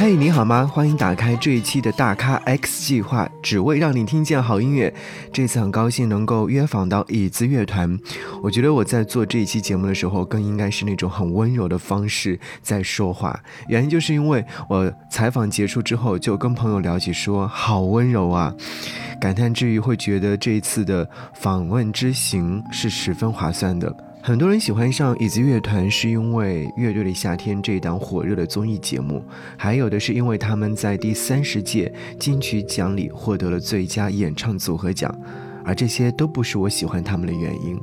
嘿，你好吗？欢迎打开这一期的大咖 X 计划，只为让你听见好音乐。这次很高兴能够约访到椅子乐团。我觉得我在做这一期节目的时候，更应该是那种很温柔的方式在说话。原因就是因为我采访结束之后，就跟朋友聊起，说好温柔啊，感叹之余会觉得这一次的访问之行是十分划算的。很多人喜欢上椅子乐团，是因为《乐队的夏天》这档火热的综艺节目，还有的是因为他们在第三十届金曲奖里获得了最佳演唱组合奖，而这些都不是我喜欢他们的原因。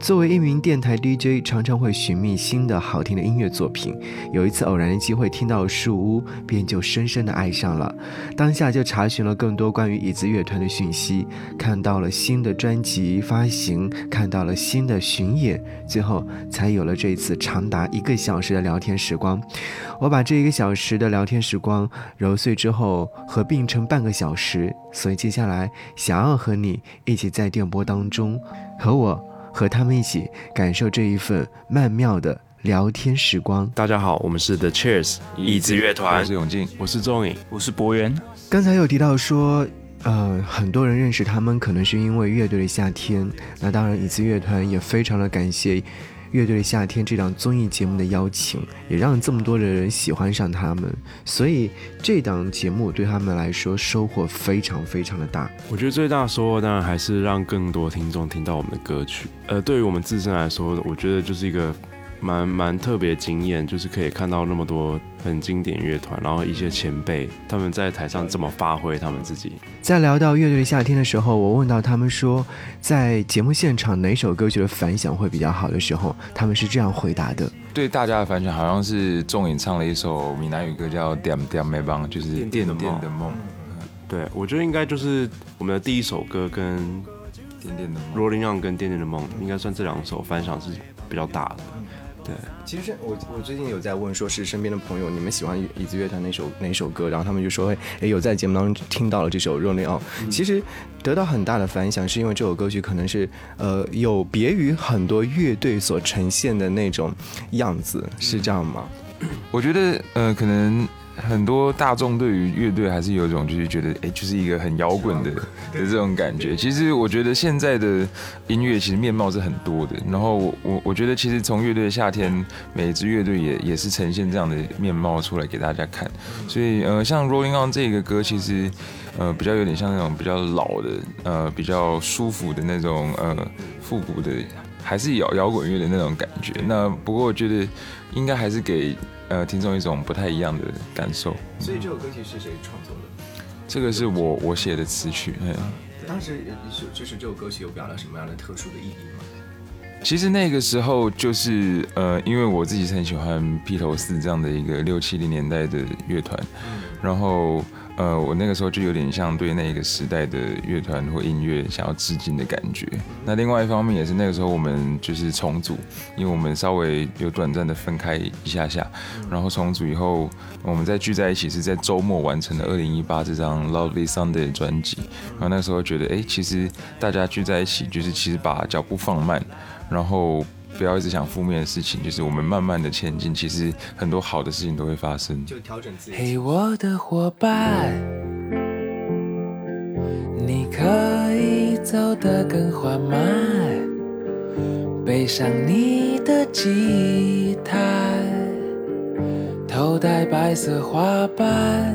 作为一名电台 DJ，常常会寻觅新的好听的音乐作品。有一次偶然的机会听到树屋，便就深深的爱上了。当下就查询了更多关于椅子乐团的讯息，看到了新的专辑发行，看到了新的巡演，最后才有了这次长达一个小时的聊天时光。我把这一个小时的聊天时光揉碎之后合并成半个小时，所以接下来想要和你一起在电波当中和我。和他们一起感受这一份曼妙的聊天时光。大家好，我们是 The Cheers 椅子乐团，我是永进，我是钟颖，我是博源。刚才有提到说，呃，很多人认识他们可能是因为乐队的夏天。那当然，椅子乐团也非常的感谢。乐队的夏天这档综艺节目的邀请，也让这么多的人喜欢上他们，所以这档节目对他们来说收获非常非常的大。我觉得最大收获当然还是让更多听众听到我们的歌曲。呃，对于我们自身来说，我觉得就是一个。蛮蛮特别惊艳，就是可以看到那么多很经典乐团，然后一些前辈他们在台上怎么发挥他们自己。在聊到乐队夏天的时候，我问到他们说，在节目现场哪首歌曲的反响会比较好的时候，他们是这样回答的：对大家的反响好像是仲颖唱了一首闽南语歌叫《点点没帮》，就是《点点的梦》。对，我觉得应该就是我们的第一首歌跟《点点的梦》，Rolling On 跟《点点的梦》应该算这两首反响是比较大的。对，其实我我最近有在问，说是身边的朋友，你们喜欢椅子乐团哪首哪首歌？然后他们就说，哎，有在节目当中听到了这首《Rolling On》。其实得到很大的反响，是因为这首歌曲可能是呃有别于很多乐队所呈现的那种样子，是这样吗？我觉得呃可能。很多大众对于乐队还是有一种就是觉得，哎，就是一个很摇滚的的这种感觉。其实我觉得现在的音乐其实面貌是很多的。然后我我我觉得其实从乐队的夏天，每一支乐队也也是呈现这样的面貌出来给大家看。所以呃，像 Rolling On 这个歌，其实呃比较有点像那种比较老的呃比较舒服的那种呃复古的，还是摇摇滚乐的那种感觉。那不过我觉得应该还是给。呃，听众一种不太一样的感受。所以这首歌曲是谁创作的？这个是我我写的词曲。嗯，当时是就是这首歌曲有表达什么样的特殊的意义吗？其实那个时候就是呃，因为我自己是很喜欢披头士这样的一个六七零年代的乐团，然后。呃，我那个时候就有点像对那个时代的乐团或音乐想要致敬的感觉。那另外一方面也是那个时候我们就是重组，因为我们稍微有短暂的分开一下下，然后重组以后，我们再聚在一起是在周末完成了二零一八这张 Lovely Sunday 专辑。然后那时候觉得，哎，其实大家聚在一起，就是其实把脚步放慢，然后。不要一直想负面的事情，就是我们慢慢的前进，其实很多好的事情都会发生。就调整自己。嘿，我的伙伴，你可以走得更缓慢，背上你的吉他，头戴白色花瓣，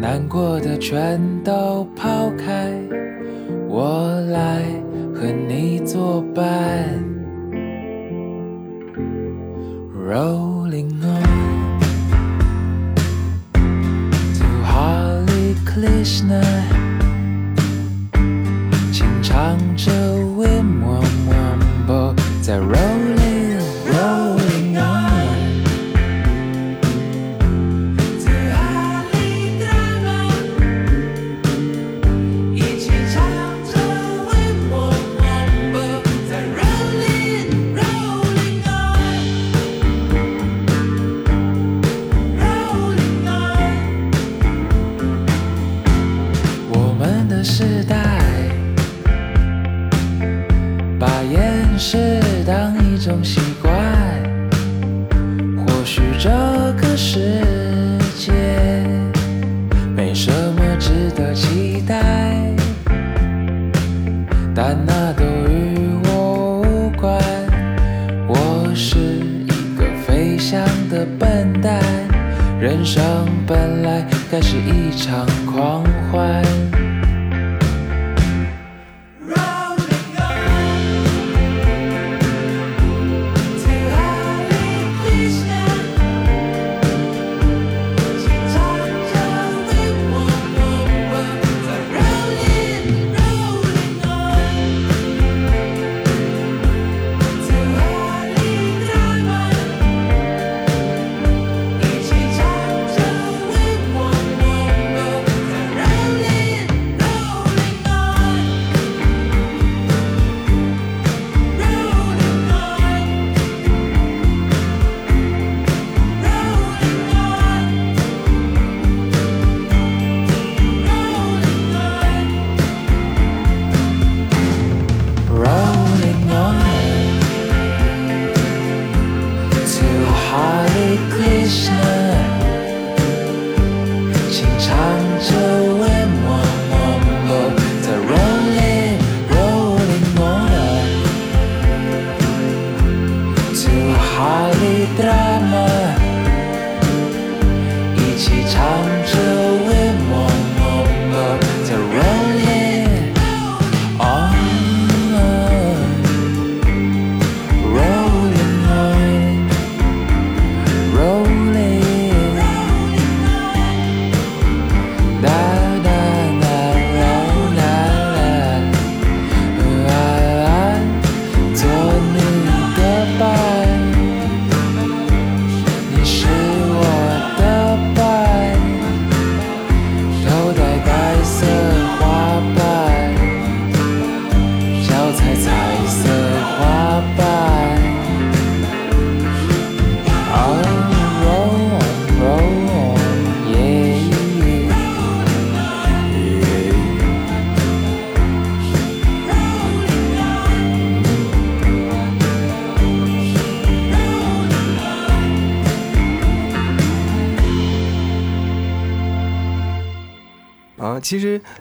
难过的全都抛开，我来。和你作伴，Rolling on to Hare Krishna，轻唱着 Wim Wam 在 Rolling。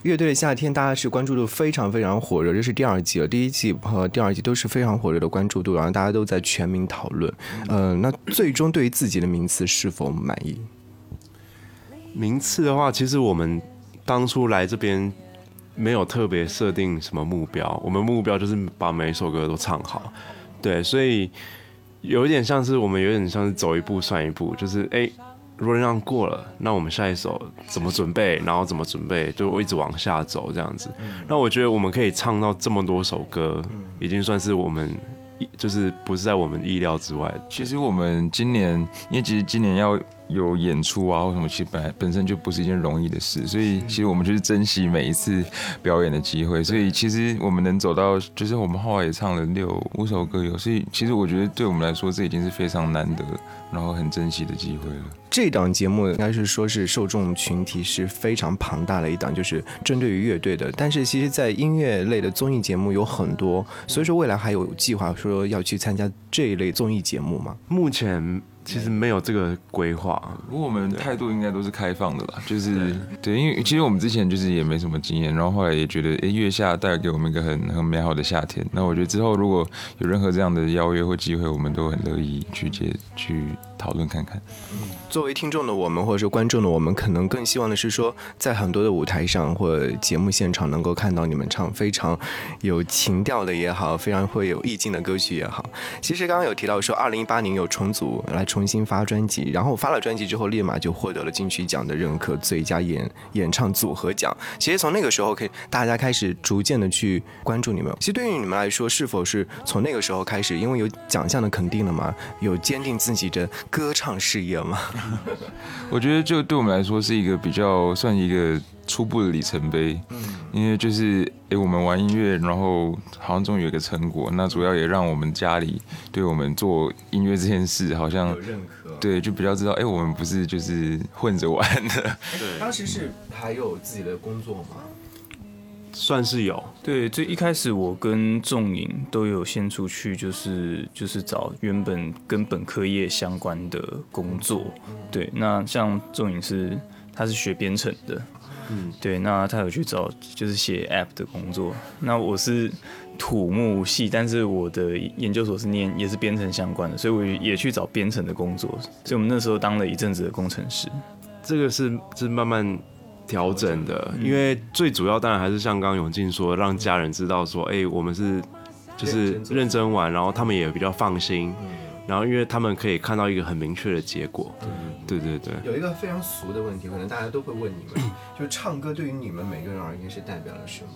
乐队的夏天大家是关注度非常非常火热，这是第二季了，第一季和第二季都是非常火热的关注度，然后大家都在全民讨论。嗯、那最终对于自己的名次是否满意？名次的话，其实我们当初来这边没有特别设定什么目标，我们目标就是把每一首歌都唱好。对，所以有一点像是我们有点像是走一步算一步，就是哎，如果让过了，那我们下一首怎么准备，然后怎么准备，就一直往下走这样子。那我觉得我们可以唱到这么多首歌，已经算是我们就是不是在我们意料之外。其实我们今年，因为其实今年要有演出啊或什么，其实本来本身就不是一件容易的事，所以其实我们就是珍惜每一次表演的机会。所以其实我们能走到，就是我们后来也唱了六五首歌有，所以其实我觉得对我们来说，这已经是非常难得，然后很珍惜的机会了。这档节目应该是说是受众群体是非常庞大的一档，就是针对于乐队的。但是其实，在音乐类的综艺节目有很多，所以说未来还有计划说要去参加这一类综艺节目吗？目前其实没有这个规划，不过我们态度应该都是开放的啦，就是对，因为其实我们之前就是也没什么经验，然后后来也觉得，哎，月下带给我们一个很很美好的夏天。那我觉得之后如果有任何这样的邀约或机会，我们都很乐意去接去讨论看看。作为听众的我们，或者说观众的我们，可能更希望的是说，在很多的舞台上或者节目现场，能够看到你们唱非常有情调的也好，非常会有意境的歌曲也好。其实刚刚有提到说，二零一八年有重组来重新发专辑，然后发了专辑之后，立马就获得了金曲奖的认可，最佳演演唱组合奖。其实从那个时候，可以大家开始逐渐的去关注你们。其实对于你们来说，是否是从那个时候开始，因为有奖项的肯定了嘛，有坚定自己的歌唱事业吗？我觉得就对我们来说是一个比较算一个初步的里程碑，嗯。因为就是诶我们玩音乐，然后好像终于有一个成果，那主要也让我们家里对我们做音乐这件事好像认可。对就比较知道，哎，我们不是就是混着玩的，对。当时是还有自己的工作吗？算是有，对，最一开始我跟仲颖都有先出去，就是就是找原本跟本科业相关的工作。对，那像仲颖是他是学编程的，嗯，对，那他有去找就是写 App 的工作。那我是土木系，但是我的研究所是念也是编程相关的，所以我也去找编程的工作。所以我们那时候当了一阵子的工程师。这个是是慢慢调整的，因为最主要当然还是像刚刚永进说，让家人知道说，哎、我们是就是认真玩，然后他们也比较放心，然后因为他们可以看到一个很明确的结果，对对对。有一个非常俗的问题，可能大家都会问你们，就是唱歌对于你们每个人而言是代表了什么？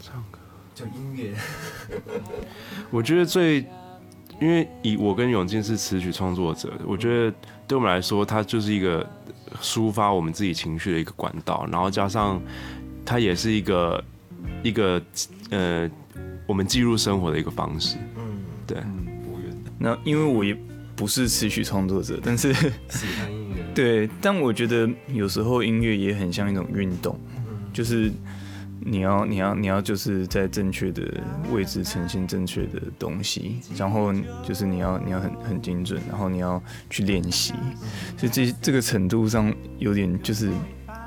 唱歌就音乐，我觉得最，因为以我跟永进是词曲创作者，我觉得对我们来说，它就是一个抒发我们自己情绪的一个管道，然后加上它也是一个一个呃，我们记录生活的一个方式。嗯，对，那因为我也不是词曲创作者，但是喜欢音乐，对，但我觉得有时候音乐也很像一种运动，就是你要你要你要就是在正确的位置呈现正确的东西，然后就是你要你要很很精准，然后你要去练习，所以这这个程度上有点就是。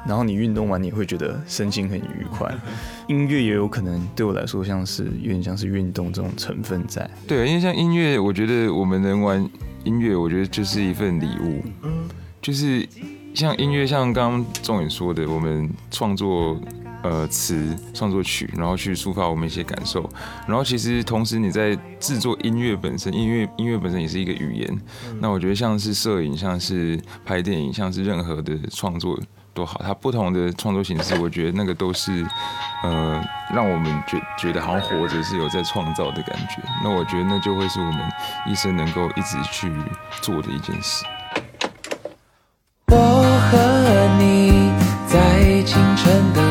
然后你运动完，你会觉得身心很愉快。音乐也有可能对我来说，像是有点像是运动这种成分在。对，因为像音乐，我觉得我们能玩音乐，我觉得就是一份礼物。嗯，就是像音乐，像刚刚仲远说的，我们创作呃词、创作曲，然后去抒发我们一些感受。然后其实同时你在制作音乐本身，音乐音乐本身也是一个语言。那我觉得像是摄影，像是拍电影，像是任何的创作都好，它不同的创作形式，我觉得那个都是呃让我们觉觉得好像活着是有在创造的感觉。那我觉得那就会是我们一生能够一直去做的一件事。我和你在清晨的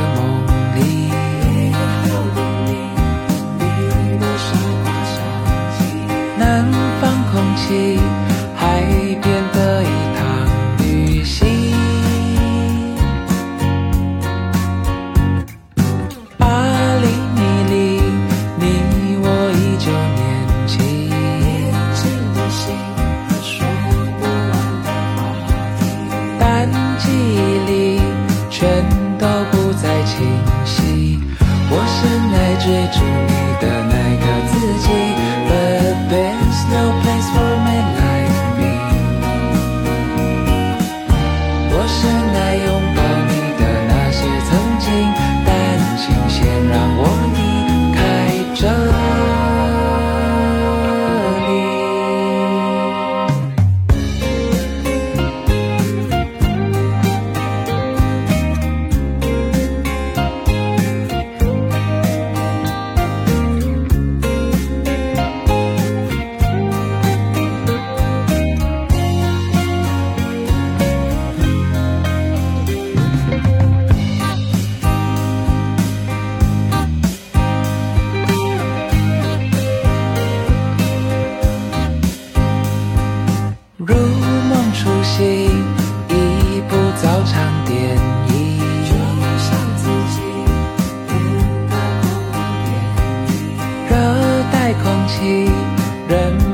them.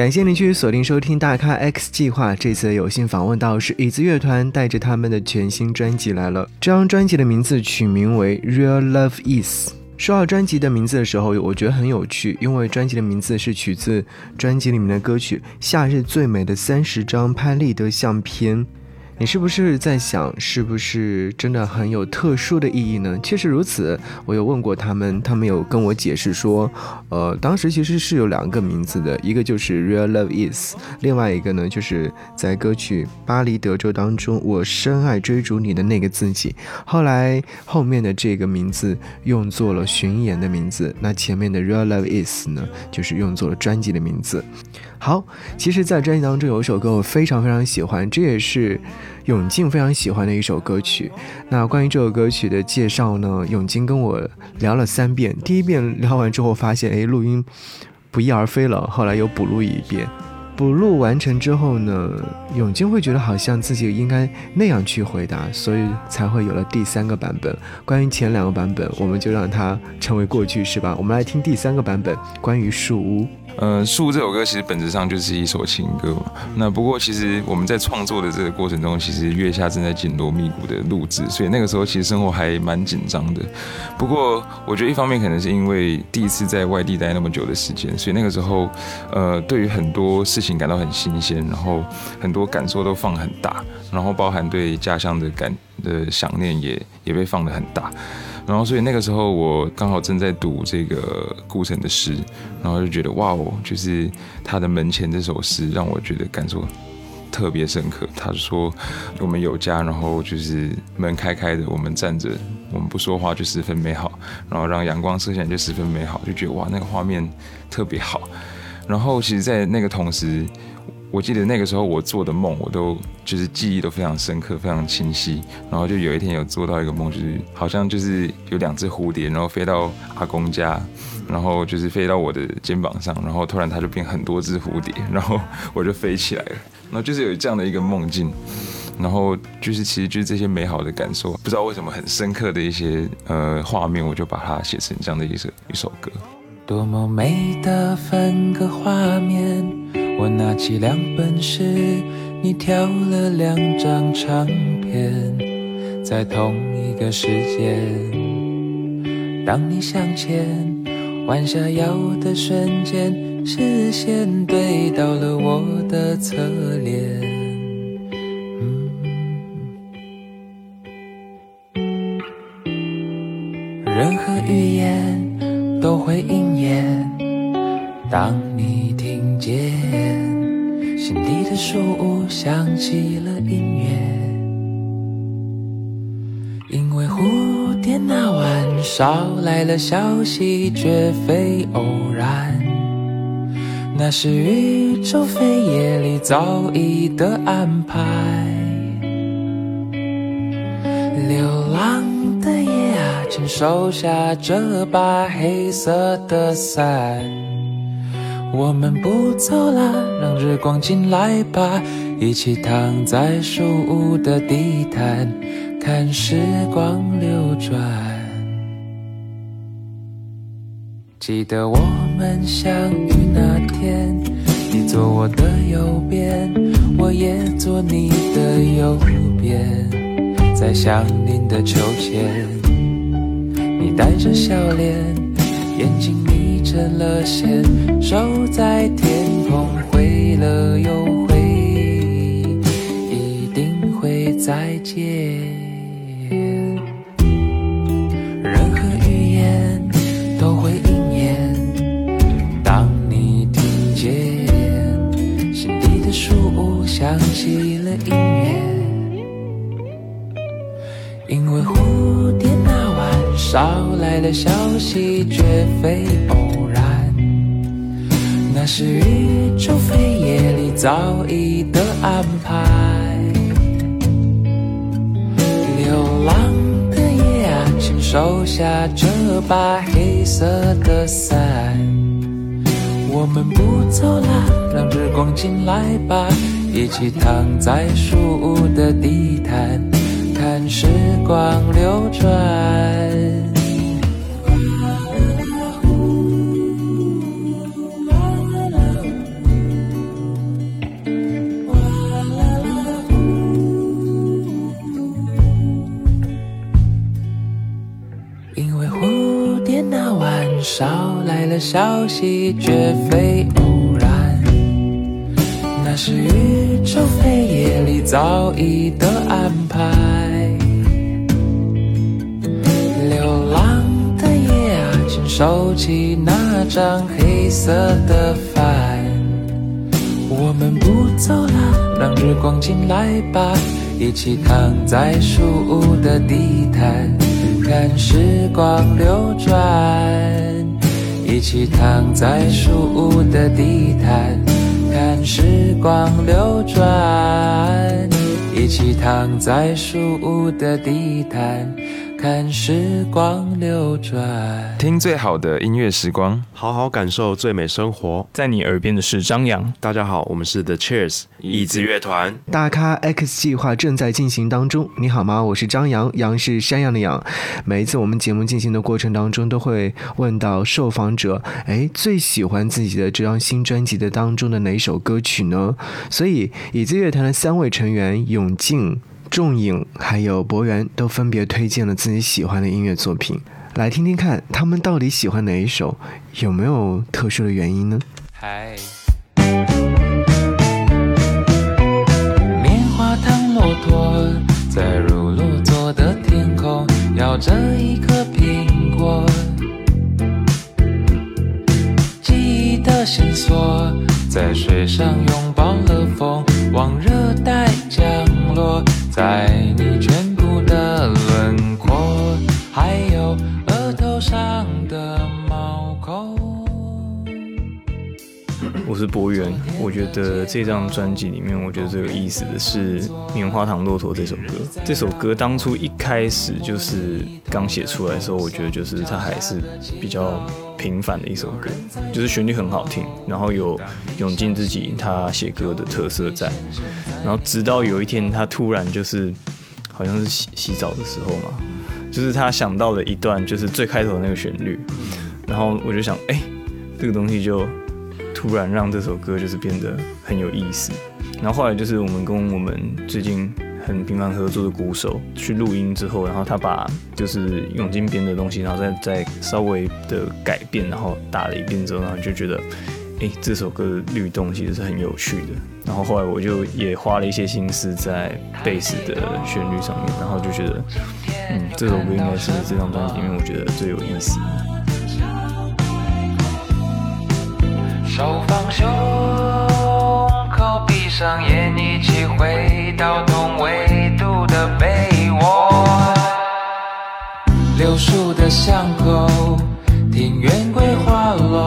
感谢您继续锁定收听大咖 X 计划。这次有幸访问到是椅子乐团，带着他们的全新专辑来了。这张专辑的名字取名为《Real Love Is》。说到专辑的名字的时候，我觉得很有趣，因为专辑的名字是取自专辑里面的歌曲《夏日最美的三十张拍立得相片》。你是不是在想，是不是真的很有特殊的意义呢？确实如此，我有问过他们，他们有跟我解释说，呃，当时其实是有两个名字的，一个就是 Real Love Is，另外一个呢，就是在歌曲《巴黎德州》当中，我深爱追逐你的那个自己。后来后面的这个名字用作了巡演的名字，那前面的 Real Love Is 呢，就是用作了专辑的名字。好，其实，在专辑当中有一首歌我非常非常喜欢，这也是永静非常喜欢的一首歌曲。那关于这首歌曲的介绍呢，永静跟我聊了三遍。第一遍聊完之后，发现哎，录音不翼而飞了。后来又补录一遍，补录完成之后呢，永静会觉得好像自己应该那样去回答，所以才会有了第三个版本。关于前两个版本，我们就让它成为过去，是吧？我们来听第三个版本，关于树屋。呃，树这首歌其实本质上就是一首情歌嘛。那不过其实我们在创作的这个过程中，其实月下正在紧锣密鼓的录制，所以那个时候其实生活还蛮紧张的。不过我觉得一方面可能是因为第一次在外地待那么久的时间，所以那个时候呃，对于很多事情感到很新鲜，然后很多感受都放很大，然后包含对家乡的感的想念也也被放得很大。然后，所以那个时候我刚好正在读这个顾城的诗，然后就觉得哇哦，就是他的门前这首诗让我觉得感受特别深刻。他说我们有家，然后就是门开开的，我们站着，我们不说话就十分美好，然后让阳光射进来就十分美好，就觉得哇，那个画面特别好。然后其实，在那个同时。我记得那个时候我做的梦，我都就是记忆都非常深刻、非常清晰。然后就有一天有做到一个梦，就是好像就是有两只蝴蝶，然后飞到阿公家，然后就是飞到我的肩膀上，然后突然它就变很多只蝴蝶，然后我就飞起来了。然后就是有这样的一个梦境，然后就是其实就是这些美好的感受，不知道为什么很深刻的一些呃画面，我就把它写成这样的一首一首歌。多么美的分割画面！我拿起两本诗，你挑了两张唱片，在同一个时间。当你向前弯下腰的瞬间，视线对到了我的侧脸。任何语言。都会应验。当你心底的树屋响起了音乐，因为蝴蝶那晚捎来了消息，绝非偶然，那是宇宙飞页里早已的安排。流浪的夜啊。请收下这把黑色的伞，我们不走了，让日光进来吧，一起躺在树屋的地毯，看时光流转。记得我们相遇那天，你坐我的右边，我也坐你的右边，在相邻的秋千。你带着笑脸，眼睛成了线，手在天空挥了又挥，一定会再见。任何语言都会应验。当你听见心底的树屋响起了音乐，因为蝴蝶。捎来了消息，绝非偶然，那是宇宙飞页里早已的安排。流浪的夜啊，请收下这把黑色的伞，我们不走了，让日光进来吧，一起躺在树屋的地毯，看时光流转，因为蝴蝶那晚捎来了消息，绝非偶然，那是宇宙飞夜里早已的安排。收起那张黑色的帆。我们不走了，让日光进来吧，一起躺在树屋的地毯，看时光流转。一起躺在树屋的地毯，看时光流转。一起躺在树屋的地毯，看时光流转。听最好的音乐时光，好好感受最美生活。在你耳边的是张扬，大家好，我们是 The Cheers 椅子乐团。大咖 X 计划正在进行当中。你好吗？我是张扬，杨是山羊的羊。每一次我们节目进行的过程当中，都会问到受访者，哎，最喜欢自己的这张新专辑的当中的哪首歌曲呢？所以椅子乐团的三位成员永静、仲颖还有博源都分别推荐了自己喜欢的音乐作品。来听听看，他们到底喜欢哪一首？有没有特殊的原因呢？嗨，棉花糖骆驼在如落座的天空咬着一颗苹果，记忆的线索在水上拥抱了风，往热是博源。我觉得这张专辑里面，我觉得最有意思的是《棉花糖骆驼》这首歌。这首歌当初一开始就是刚写出来的时候，我觉得就是它还是比较平凡的一首歌，就是旋律很好听，然后有永进自己他写歌的特色在。然后直到有一天，他突然就是好像是洗洗澡的时候嘛，就是他想到了一段就是最开头的那个旋律，然后我就想，哎、这个东西就突然让这首歌就是变得很有意思。然后后来就是我们跟我们最近很频繁合作的鼓手去录音之后，然后他把就是永金编的东西，然后再再稍微的改变，然后打了一遍之后，然后就觉得，哎、这首歌的律动其实是很有趣的。然后后来我就也花了一些心思在贝斯的旋律上面，然后就觉得，嗯，这首歌应该是这张专辑里面我觉得最有意思。手放胸口，闭上眼，一起回到同纬度的被窝。柳树的巷口，庭院桂花落。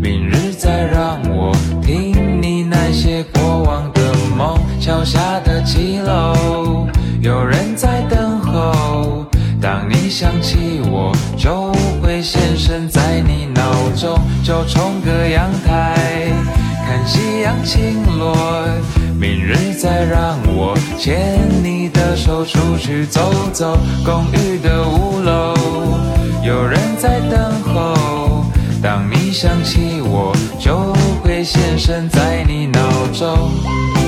明日再让我听你那些过往的梦。桥下的骑楼，有人在等候。当你想起我，就会现身在你就冲个阳台，看夕阳倾落。明日再让我牵你的手出去走走。公寓的五楼，有人在等候。当你想起我，就会现身在你脑中。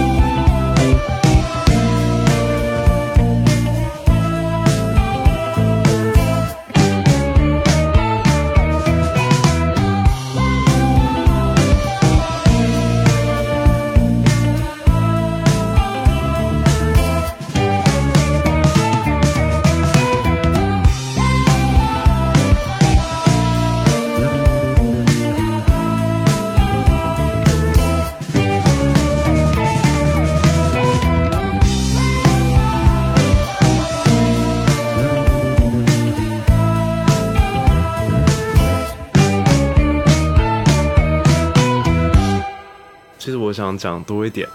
讲多一点，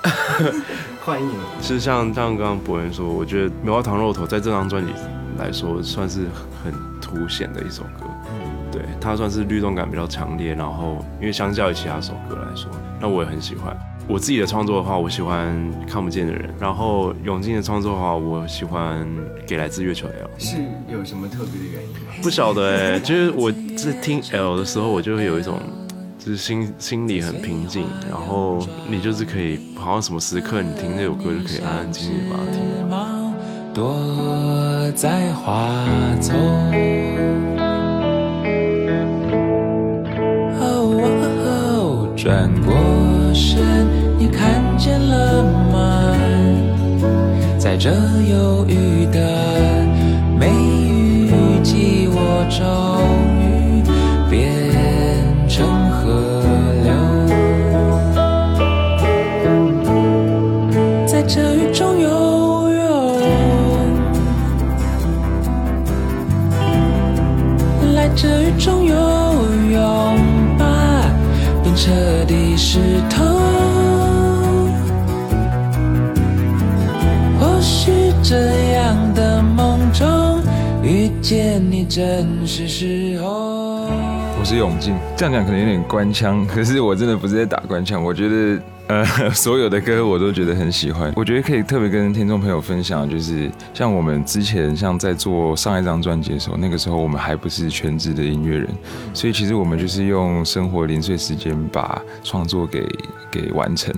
欢迎。其实像像刚刚博文说，我觉得《棉花糖肉头》在这张专辑来说算是很凸显的一首歌。对，它算是律动感比较强烈，然后因为相较于其他首歌来说，那我也很喜欢。我自己的创作的话，我喜欢《看不见的人》，然后永进的创作的话，我喜欢《给来自月球的 L》。是有什么特别的原因吗？不晓得哎、就是我在听 L 的时候，我就会有一种，就是心心里很平静，然后你就是可以，好像什么时刻你听这首歌就可以安安静静地把它听完。躲在花丛。转过身，你看见了吗？在这忧郁的底湿透。或许这样的梦中遇见你，正是时候。我是永进，这样讲可能有点官腔，可是我真的不是在打官腔。我觉得，呃，所有的歌我都觉得很喜欢。我觉得可以特别跟听众朋友分享，就是像我们之前像在做上一张专辑的时候，那个时候我们还不是全职的音乐人，所以其实我们就是用生活零碎时间把创作给给完成。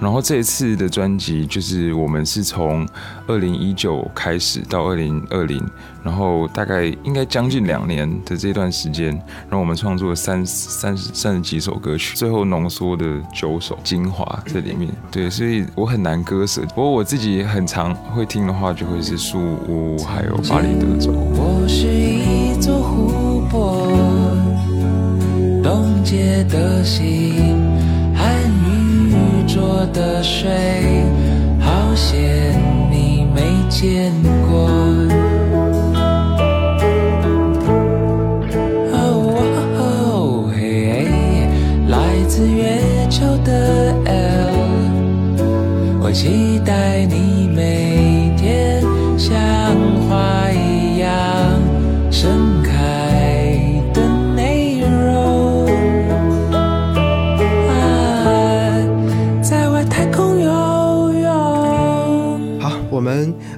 然后这一次的专辑，就是我们是从二零一九开始到二零二零，然后大概应该将近两年的这段时间，然后我们创作了三三十三十几首歌曲，最后浓缩的九首精华在里面。对，所以我很难割舍。不过我自己很常会听的话，就会是树屋还有巴黎德州。我是一座湖泊，冻结的心，和愚拙的水，好险你没见过。球的 L，我期待你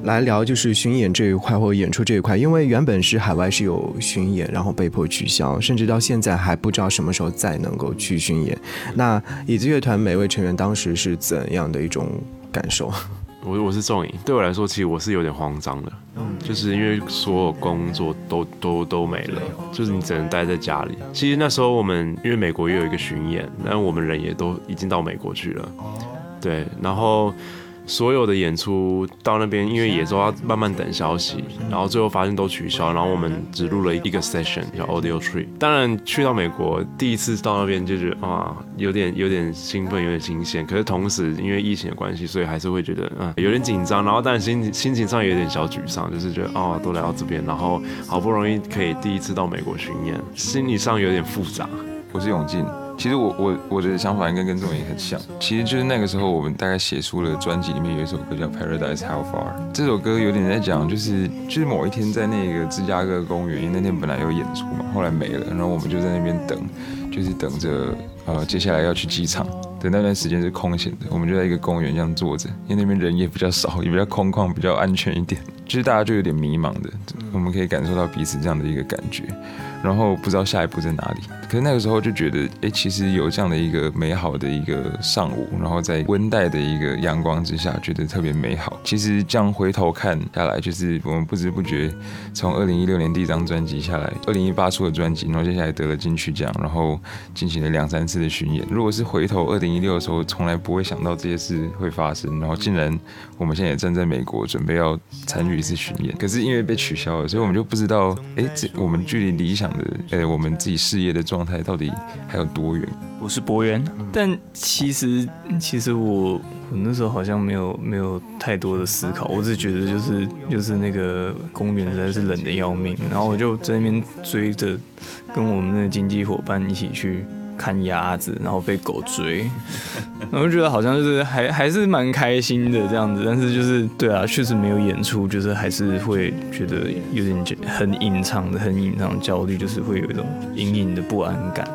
来聊就是巡演这一块或演出这一块，因为原本是海外是有巡演，然后被迫取消，甚至到现在还不知道什么时候再能够去巡演。那椅子乐团每位成员当时是怎样的一种感受？我我是仲颖，对我来说，其实我是有点慌张的，就是因为所有工作都都都没了，就是你只能待在家里。其实那时候我们因为美国也有一个巡演，但我们人也都已经到美国去了，对，然后所有的演出到那边，因为也都要慢慢等消息，然后最后发现都取消，然后我们只录了一个 session 叫 audio tree。当然去到美国第一次到那边就觉得啊，有点有点兴奋，有点新鲜。可是同时因为疫情的关系，所以还是会觉得嗯有点紧张，然后但心情心情上也有点小沮丧，就是觉得啊都来到这边，然后好不容易可以第一次到美国巡演，心理上有点复杂。我是永进。其实我我我的想法应该跟仲颖很像，其实就是那个时候我们大概写出了专辑里面有一首歌叫《Paradise How Far》，这首歌有点在讲就是就是某一天在那个芝加哥公园，因为那天本来有演出嘛，后来没了，然后我们就在那边等，就是等着呃接下来要去机场。的那段时间是空闲的，我们就在一个公园这样坐着，因为那边人也比较少，也比较空旷，比较安全一点。就是大家就有点迷茫的，我们可以感受到彼此这样的一个感觉，然后不知道下一步在哪里。可是那个时候就觉得，哎，其实有这样的一个美好的一个上午，然后在温带的一个阳光之下，觉得特别美好。其实这样回头看下来，就是我们不知不觉从二零一六年第一张专辑下来，二零一八出的专辑，然后接下来得了金曲奖，然后进行了两三次的巡演。如果是回头二零一六的时候，从来不会想到这些事会发生，然后竟然我们现在也站在美国，准备要参与一次巡演，可是因为被取消了，所以我们就不知道，哎，这我们距离理想的，呃，我们自己事业的状态到底还有多远？我是博源，但其实其实我我那时候好像没有没有太多的思考，我只觉得就是就是那个公园实在是冷的要命，然后我就在那边追着跟我们的经济伙伴一起去看鸭子，然后被狗追，我就觉得好像就是还还是蛮开心的这样子，但是就是对啊，确实没有演出，就是还是会觉得有点很隐藏的很隐藏焦虑，就是会有一种隐隐的不安感。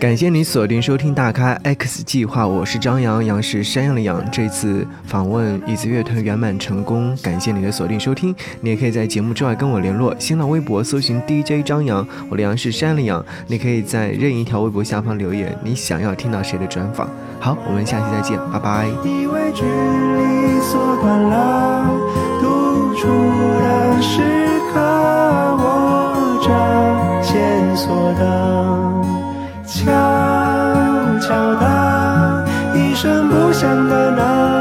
感谢你锁定收听大咖 X 计划，我是张扬，杨是山羊的羊。这次访问椅子乐团圆满成功，感谢你的锁定收听。你也可以在节目之外跟我联络，新浪微博搜寻 DJ 张扬，我的羊是山的羊。你可以在任意一条微博下方留言，你想要听到谁的专访。好，我们下期再见，拜拜。以为距离缩短了，独处的时刻，我这线索的。敲打，一声不响的闹。